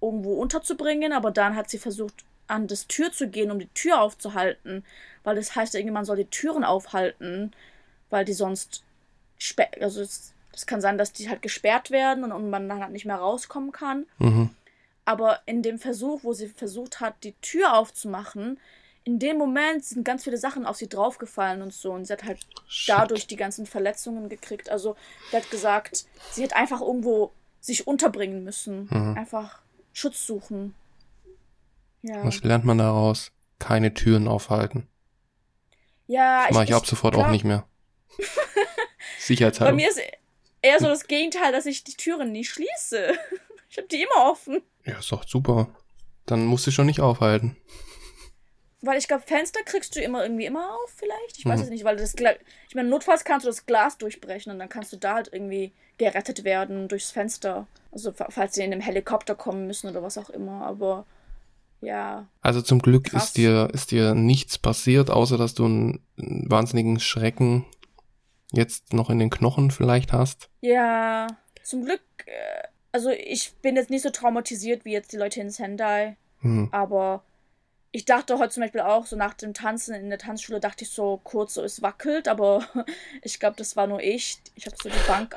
Speaker 2: irgendwo unterzubringen, aber dann hat sie versucht, an das Tür zu gehen, um die Tür aufzuhalten, weil das heißt irgendwie, man soll die Türen aufhalten, weil die sonst also es, es kann sein, dass die halt gesperrt werden und, und man dann halt nicht mehr rauskommen kann.
Speaker 1: Mhm.
Speaker 2: Aber in dem Versuch, wo sie versucht hat, die Tür aufzumachen, in dem Moment sind ganz viele Sachen auf sie draufgefallen und so. Und sie hat halt
Speaker 1: Shit.
Speaker 2: dadurch die ganzen Verletzungen gekriegt. Also, sie hat gesagt, sie hat einfach irgendwo sich unterbringen müssen.
Speaker 1: Mhm.
Speaker 2: Einfach Schutz suchen. Ja.
Speaker 1: Was lernt man daraus? Keine Türen aufhalten.
Speaker 2: Ja,
Speaker 1: Das mache ich ab sofort auch
Speaker 2: glaub,
Speaker 1: nicht mehr. [LAUGHS]
Speaker 2: Bei
Speaker 1: Sicherheitshalber.
Speaker 2: mir ist eher so das Gegenteil, dass ich die Türen nie schließe. [LAUGHS] Ich habe die immer offen.
Speaker 1: Ja, ist doch super. Dann musst du schon nicht aufhalten.
Speaker 2: Weil ich glaube, Fenster kriegst du immer irgendwie immer auf, vielleicht. Ich weiß
Speaker 1: Mhm.
Speaker 2: es nicht, weil das Ich meine, notfalls kannst du das Glas durchbrechen und dann kannst du da halt irgendwie gerettet werden durchs Fenster. Also fa- falls sie in einem Helikopter kommen müssen oder was auch immer. Aber ja.
Speaker 1: Also zum Glück
Speaker 2: Krass.
Speaker 1: ist dir, ist dir nichts passiert, außer dass du einen, einen wahnsinnigen Schrecken jetzt noch in den Knochen vielleicht hast.
Speaker 2: Ja. Zum Glück. Äh, also ich bin jetzt nicht so traumatisiert wie jetzt die Leute in Sendai.
Speaker 1: Hm.
Speaker 2: Aber ich dachte heute zum Beispiel auch, so nach dem Tanzen in der Tanzschule, dachte ich so kurz, so es wackelt, aber [LAUGHS] ich glaube, das war nur ich. Ich habe so die Bank.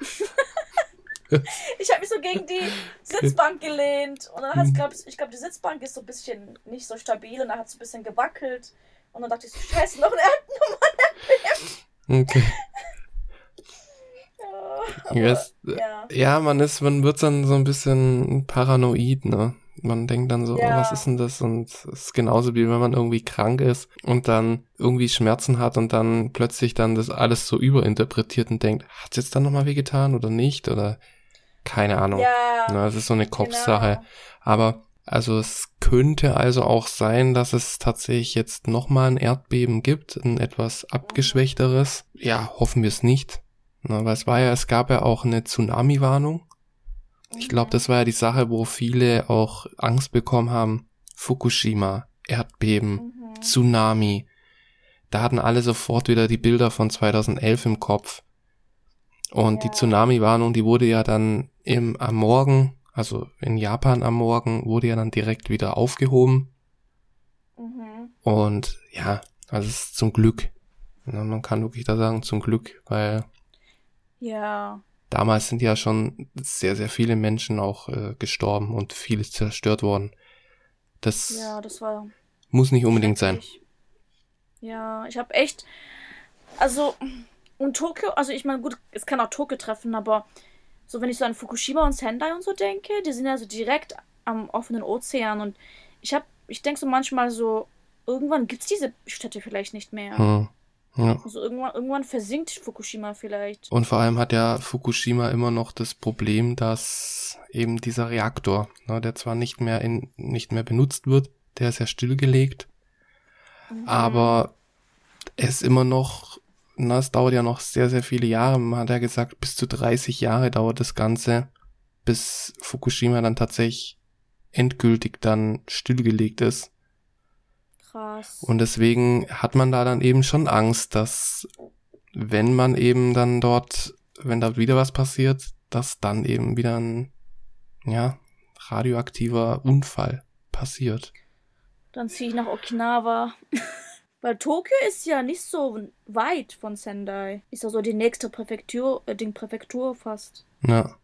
Speaker 2: [LAUGHS] ich habe mich so gegen die Sitzbank gelehnt und dann hat es, glaube ich, glaube, die Sitzbank ist so ein bisschen nicht so stabil und dann hat es ein bisschen gewackelt. Und dann dachte ich so, scheiße, noch ein Erdnummer.
Speaker 1: Okay. [LAUGHS] [LAUGHS]
Speaker 2: Ja,
Speaker 1: Yes.
Speaker 2: ja.
Speaker 1: Ja, man ist, man wird dann so ein bisschen paranoid, ne? Man denkt dann so,
Speaker 2: Ja.
Speaker 1: oh, was ist denn das? Und es ist genauso wie wenn man irgendwie krank ist und dann irgendwie Schmerzen hat und dann plötzlich dann das alles so überinterpretiert und denkt, hat's jetzt dann nochmal wehgetan oder nicht? Oder keine Ahnung.
Speaker 2: Ja,
Speaker 1: Na, das ist so eine Kopfsache.
Speaker 2: genau.
Speaker 1: Aber also es könnte also auch sein, dass es tatsächlich jetzt nochmal ein Erdbeben gibt, ein etwas abgeschwächteres. Ja, hoffen wir es nicht. Na, weil es war ja, es gab ja auch eine Tsunami-Warnung. Ich glaube, das war ja die Sache, wo viele auch Angst bekommen haben. Fukushima, Erdbeben,
Speaker 2: Mhm.
Speaker 1: Tsunami. Da hatten alle sofort wieder die Bilder von 2011 im Kopf. Und die
Speaker 2: Ja.
Speaker 1: Tsunami-Warnung, die wurde ja dann im, am Morgen, also in Japan am Morgen, wurde ja dann direkt wieder aufgehoben.
Speaker 2: Mhm.
Speaker 1: Und ja, also es ist zum Glück. Na, man kann wirklich da sagen, zum Glück, weil
Speaker 2: Ja.
Speaker 1: damals sind ja schon sehr, sehr viele Menschen auch äh, gestorben und vieles zerstört worden. Das,
Speaker 2: ja, das war
Speaker 1: muss nicht unbedingt sein.
Speaker 2: Ja, ich habe echt, also und Tokio, also ich meine, gut, es kann auch Tokio treffen, aber so wenn ich so an Fukushima und Sendai und so denke, die sind ja so direkt am offenen Ozean und ich habe, ich denke so manchmal so, irgendwann gibt es diese Städte vielleicht nicht mehr. Hm. Ja. Also irgendwann, irgendwann versinkt Fukushima vielleicht.
Speaker 1: Und vor allem hat ja Fukushima immer noch das Problem, dass eben dieser Reaktor, ne, der zwar nicht mehr in, nicht mehr benutzt wird, der ist ja stillgelegt, mhm. aber es ist immer noch, na, es dauert ja noch sehr, sehr viele Jahre. Man hat ja gesagt, bis zu 30 Jahre dauert das Ganze, bis Fukushima dann tatsächlich endgültig dann stillgelegt ist. Krass. Und deswegen hat man da dann eben schon Angst, dass wenn man eben dann dort, wenn da wieder was passiert, dass dann eben wieder ein, ja, radioaktiver Unfall passiert.
Speaker 2: Dann ziehe ich nach Okinawa. [LAUGHS] Weil Tokio ist ja nicht so weit von Sendai. Ist ja so die nächste Präfektur, äh, die Präfektur fast. Ja.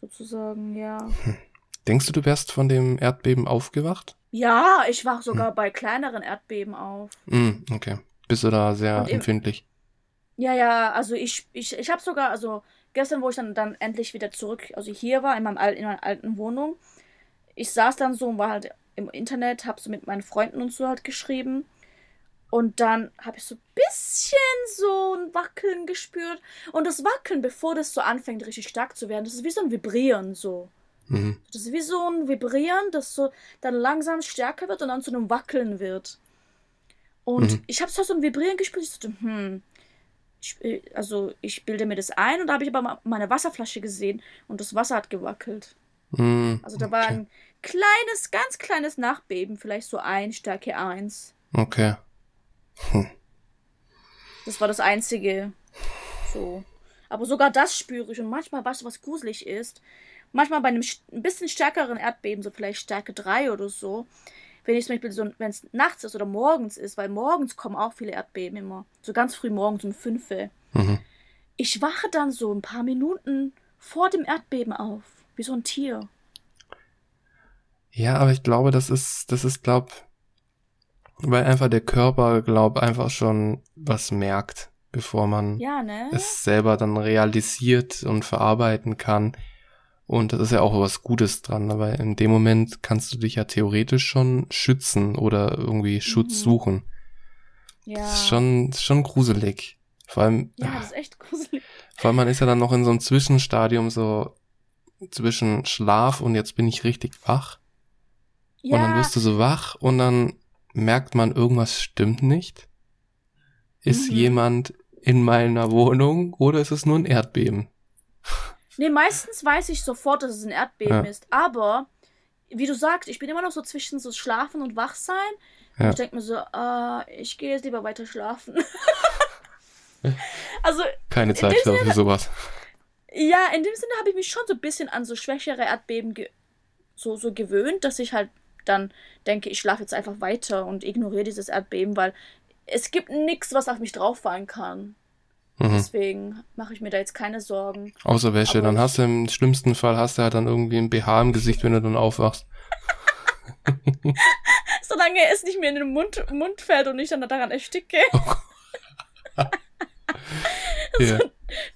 Speaker 2: Sozusagen, ja. Hm.
Speaker 1: Denkst du, du wärst von dem Erdbeben aufgewacht?
Speaker 2: Ja, ich wach sogar hm. bei kleineren Erdbeben auf.
Speaker 1: Hm, okay. Bist du da sehr empfindlich?
Speaker 2: Ja, ja, also ich, ich, ich habe sogar, also gestern, wo ich dann, dann endlich wieder zurück, also hier war, in, meinem, in meiner alten Wohnung, ich saß dann so und war halt im Internet, hab so mit meinen Freunden und so halt geschrieben. Und dann habe ich so ein bisschen so ein Wackeln gespürt. Und das Wackeln, bevor das so anfängt, richtig stark zu werden, das ist wie so ein Vibrieren so. Mhm. Das ist wie so ein Vibrieren, das so dann langsam stärker wird und dann zu einem Wackeln wird. Und mhm. ich habe so ein Vibrieren gespürt. Ich dachte, hm, ich, äh, also ich bilde mir das ein und da habe ich aber meine Wasserflasche gesehen und das Wasser hat gewackelt. Mhm. Also da war ein kleines, ganz kleines Nachbeben, vielleicht so ein, Stärke 1.
Speaker 1: Okay. Hm.
Speaker 2: Das war das Einzige. So. Aber sogar das spüre ich. Und manchmal, weißt du, was gruselig ist? Manchmal bei einem ein bisschen stärkeren Erdbeben, so vielleicht Stärke 3 oder so, wenn ich zum Beispiel so, wenn es nachts ist oder morgens ist, weil morgens kommen auch viele Erdbeben immer, so ganz früh morgens um 5 mhm. Ich wache dann so ein paar Minuten vor dem Erdbeben auf, wie so ein Tier.
Speaker 1: Ja, aber ich glaube, das ist, das ist, glaub, weil einfach der Körper, glaub, einfach schon was merkt, bevor man
Speaker 2: ja, ne?
Speaker 1: es selber dann realisiert und verarbeiten kann. Und das ist ja auch was Gutes dran, aber in dem Moment kannst du dich ja theoretisch schon schützen oder irgendwie Schutz mhm. suchen. Ja. Das ist schon, schon gruselig. Vor allem.
Speaker 2: Ja, das ist echt gruselig. [LAUGHS]
Speaker 1: Vor allem, man ist ja dann noch in so einem Zwischenstadium, so zwischen Schlaf und jetzt bin ich richtig wach. Ja. Und dann wirst du so wach und dann merkt man, irgendwas stimmt nicht. Ist mhm. jemand in meiner Wohnung oder ist es nur ein Erdbeben?
Speaker 2: Nee, meistens weiß ich sofort, dass es ein Erdbeben ja. ist. Aber, wie du sagst, ich bin immer noch so zwischen so Schlafen und Wachsein. Ja. Und ich denke mir so, uh, ich gehe jetzt lieber weiter schlafen. [LAUGHS] also.
Speaker 1: Keine Zeit für Sinne, sowas.
Speaker 2: Ja, in dem Sinne habe ich mich schon so ein bisschen an so schwächere Erdbeben so, so gewöhnt, dass ich halt dann denke, ich schlafe jetzt einfach weiter und ignoriere dieses Erdbeben, weil es gibt nichts, was auf mich drauffallen kann. Mhm. Deswegen mache ich mir da jetzt keine Sorgen.
Speaker 1: Außer Wäsche, Aber dann hast du im schlimmsten Fall hast du halt dann irgendwie ein BH im Gesicht, wenn du dann aufwachst. [LAUGHS]
Speaker 2: Solange es nicht mehr in den Mund, Mund fällt und ich dann daran ersticke. [LAUGHS] Oh [LAUGHS] so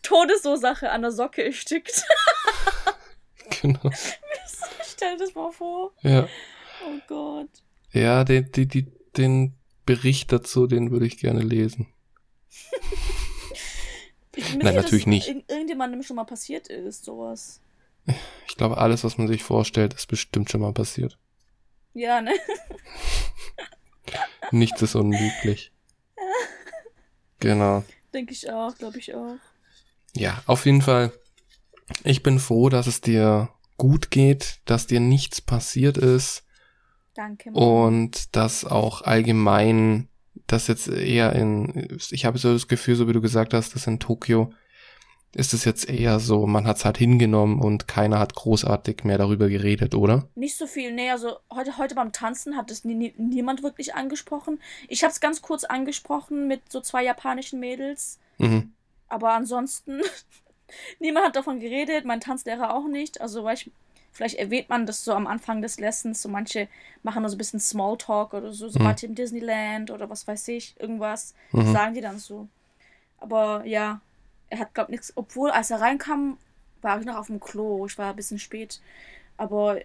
Speaker 2: Todesursache an der Socke erstickt. genau. Stell dir das mal vor.
Speaker 1: Ja.
Speaker 2: Oh Gott.
Speaker 1: Ja, den, die, die, den Bericht dazu, den würde ich gerne lesen. Nein, natürlich nicht.
Speaker 2: Irgendjemandem schon mal passiert ist, sowas.
Speaker 1: Ich glaube, alles, was man sich vorstellt, ist bestimmt schon mal passiert.
Speaker 2: Ja, ne? [LAUGHS]
Speaker 1: Nichts ist unmöglich. Genau.
Speaker 2: Denke ich auch, glaube ich auch.
Speaker 1: Ja, auf jeden Fall. Ich bin froh, dass es dir gut geht, dass dir nichts passiert ist.
Speaker 2: Danke.
Speaker 1: Mann. Und dass auch allgemein das jetzt eher in, ich habe so das Gefühl, so wie du gesagt hast, dass in Tokio ist es jetzt eher so, man hat es halt hingenommen und keiner hat großartig mehr darüber geredet, oder?
Speaker 2: Nicht so viel, nee, also heute, heute beim Tanzen hat es nie, niemand wirklich angesprochen. Ich habe es ganz kurz angesprochen mit so zwei japanischen Mädels. Mhm. Aber ansonsten [LAUGHS] Niemand hat davon geredet, mein Tanzlehrer auch nicht. Also, weil ich, vielleicht erwähnt man das so am Anfang des Lessons. So manche machen nur so ein bisschen Smalltalk oder so, so
Speaker 1: Mhm.
Speaker 2: wart ihr im Disneyland oder was weiß ich, irgendwas.
Speaker 1: Mhm.
Speaker 2: Sagen die dann so. Aber ja, er hat, glaub nichts. Obwohl, als er reinkam, war ich noch auf dem Klo. Ich war ein bisschen spät. Aber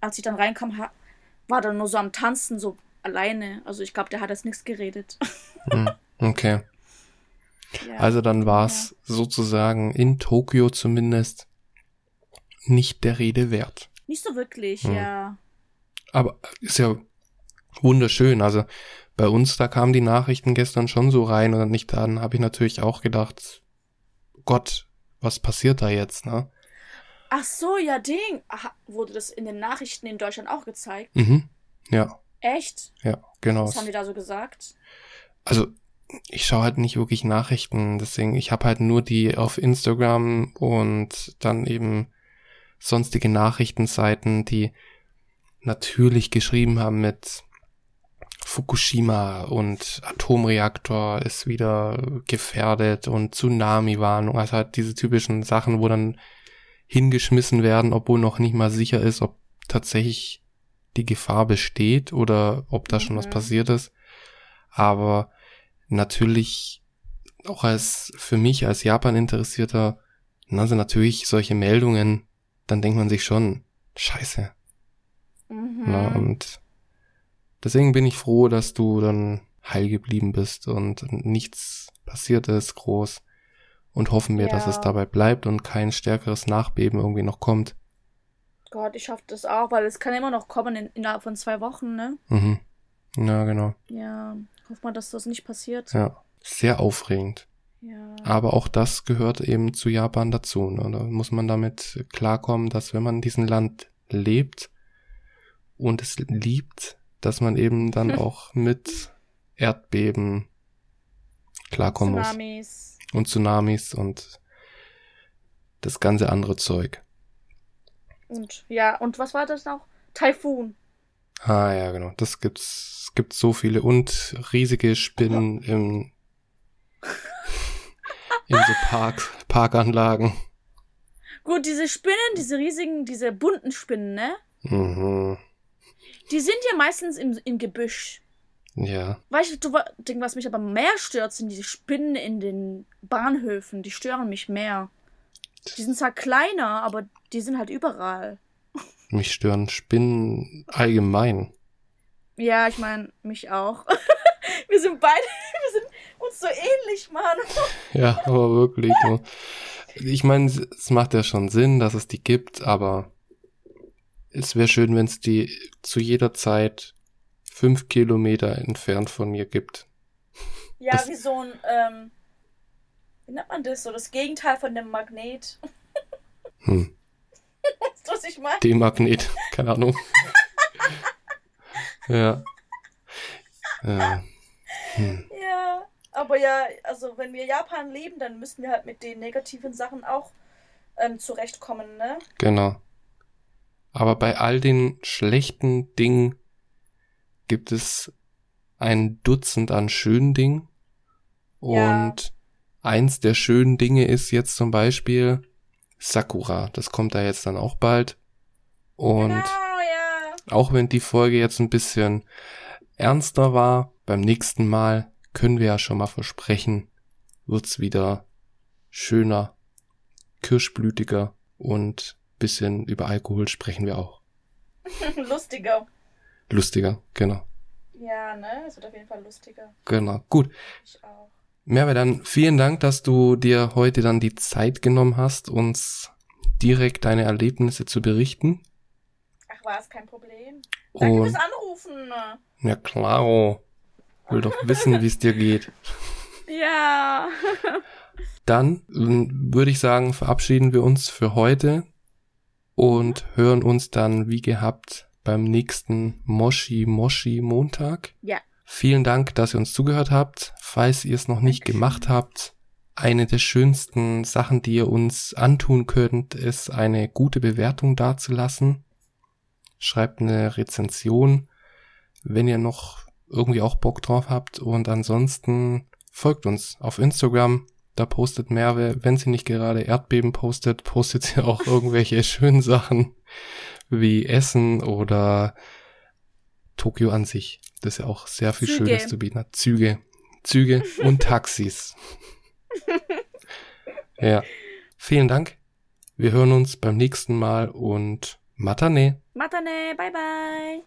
Speaker 2: als ich dann reinkam, war er nur so am Tanzen, so alleine. Also ich glaube, der hat jetzt nichts geredet. [LAUGHS]
Speaker 1: Hm, Okay.
Speaker 2: ja.
Speaker 1: Also dann war es sozusagen in Tokio zumindest nicht der Rede wert.
Speaker 2: Nicht so wirklich,
Speaker 1: Hm.
Speaker 2: ja.
Speaker 1: Aber ist ja wunderschön. Also bei uns, da kamen die Nachrichten gestern schon so rein und nicht dann habe ich natürlich auch gedacht, Gott, was passiert da jetzt, ne?
Speaker 2: Ach so, ja, Ding. Aha, wurde das in den Nachrichten in Deutschland auch gezeigt?
Speaker 1: Mhm. Ja,
Speaker 2: Echt?
Speaker 1: ja, genau.
Speaker 2: Was haben die da so gesagt?
Speaker 1: Also ich schaue halt nicht wirklich Nachrichten, deswegen ich habe halt nur die auf Instagram und dann eben sonstige Nachrichtenseiten, die natürlich geschrieben haben mit Fukushima und Atomreaktor ist wieder gefährdet und Tsunami-Warnung, also halt diese typischen Sachen, wo dann hingeschmissen werden, obwohl noch nicht mal sicher ist, ob tatsächlich die Gefahr besteht oder ob da schon was
Speaker 2: Mhm.
Speaker 1: passiert ist. Aber natürlich auch als für mich als Japan-Interessierter, also natürlich solche Meldungen, dann denkt man sich schon, scheiße.
Speaker 2: Mhm.
Speaker 1: Na, und deswegen bin ich froh, dass du dann heil geblieben bist und nichts passiert ist groß und hoffen wir, dass
Speaker 2: Ja.
Speaker 1: es dabei bleibt und kein stärkeres Nachbeben irgendwie noch kommt.
Speaker 2: Gott, ich hoffe das auch, weil es kann immer noch kommen in, innerhalb von zwei Wochen, ne?
Speaker 1: Mhm. Ja, genau.
Speaker 2: Ja, hoff mal, dass das nicht passiert.
Speaker 1: Ja. Sehr aufregend.
Speaker 2: Ja.
Speaker 1: Aber auch das gehört eben zu Japan dazu. Ne? Da muss man damit klarkommen, dass wenn man in diesem Land lebt und es liebt, dass man eben dann [LAUGHS] auch mit Erdbeben klarkommen muss.
Speaker 2: Tsunamis.
Speaker 1: Und Tsunamis und das ganze andere Zeug.
Speaker 2: Und ja, und was war das noch? Taifun.
Speaker 1: Ah ja, genau. Das gibt's. Es gibt so viele und riesige Spinnen im in so Park, Parkanlagen.
Speaker 2: Gut, diese Spinnen, diese riesigen, diese bunten Spinnen, ne?
Speaker 1: Mhm.
Speaker 2: Die sind ja meistens im, im Gebüsch.
Speaker 1: Ja.
Speaker 2: Weißt du, Ding, was mich aber mehr stört, sind diese Spinnen in den Bahnhöfen. Die stören mich mehr. Die sind zwar kleiner, aber die sind halt überall.
Speaker 1: Mich stören Spinnen allgemein.
Speaker 2: Ja, ich meine, mich auch. [LAUGHS] wir sind beide, [LAUGHS] wir sind uns so ähnlich, Mann. [LAUGHS]
Speaker 1: Ja, aber wirklich. Du. Ich meine, es macht ja schon Sinn, dass es die gibt, aber es wäre schön, wenn es die zu jeder Zeit fünf Kilometer entfernt von mir gibt.
Speaker 2: Ja,
Speaker 1: Das-
Speaker 2: wie so ein, ähm, wie nennt man das? So das Gegenteil von dem Magnet. [LAUGHS]
Speaker 1: Hm.
Speaker 2: Weißt du, was ich meine?
Speaker 1: D-Magnet, keine Ahnung. [LAUGHS] ja. Ja. Hm.
Speaker 2: Ja, aber ja, also wenn wir Japan leben, dann müssen wir halt mit den negativen Sachen auch ähm, zurechtkommen, ne?
Speaker 1: Genau. Aber bei all den schlechten Dingen gibt es ein Dutzend an schönen Dingen.
Speaker 2: Ja.
Speaker 1: Und eins der schönen Dinge ist jetzt zum Beispiel Sakura. Das kommt da jetzt dann auch bald. Und
Speaker 2: genau, ja.
Speaker 1: auch wenn die Folge jetzt ein bisschen ernster war, beim nächsten Mal können wir ja schon mal versprechen, wird's wieder schöner, kirschblütiger und bisschen über Alkohol sprechen wir auch. [LAUGHS]
Speaker 2: lustiger.
Speaker 1: Lustiger, genau.
Speaker 2: Ja, ne? Es wird auf jeden Fall lustiger.
Speaker 1: Genau. Gut.
Speaker 2: Ich auch.
Speaker 1: Merve, dann vielen Dank, dass du dir heute dann die Zeit genommen hast, uns direkt deine Erlebnisse zu berichten.
Speaker 2: Ach, war es kein Problem. Danke
Speaker 1: Und
Speaker 2: fürs Anrufen.
Speaker 1: ja klaro, will doch wissen, wie es dir geht.
Speaker 2: Ja.
Speaker 1: Dann ähm, würde ich sagen, verabschieden wir uns für heute und hören uns dann wie gehabt beim nächsten Moshi Moshi Montag.
Speaker 2: Ja.
Speaker 1: Vielen Dank, dass ihr uns zugehört habt. Falls ihr es noch nicht
Speaker 2: Dankeschön.
Speaker 1: gemacht habt, eine der schönsten Sachen, die ihr uns antun könnt, ist eine gute Bewertung dazulassen. Schreibt eine Rezension, wenn ihr noch irgendwie auch Bock drauf habt. Und ansonsten folgt uns auf Instagram. Da postet Merve, wenn sie nicht gerade Erdbeben postet, postet sie auch [LAUGHS] irgendwelche schönen Sachen wie Essen oder Tokio an sich. Das ist ja auch sehr viel Züge. Schönes zu bieten hat. Züge. Züge und [LAUGHS] Taxis. ja. Vielen Dank. Wir hören uns beim nächsten Mal und Matane.
Speaker 2: Matane, bye bye.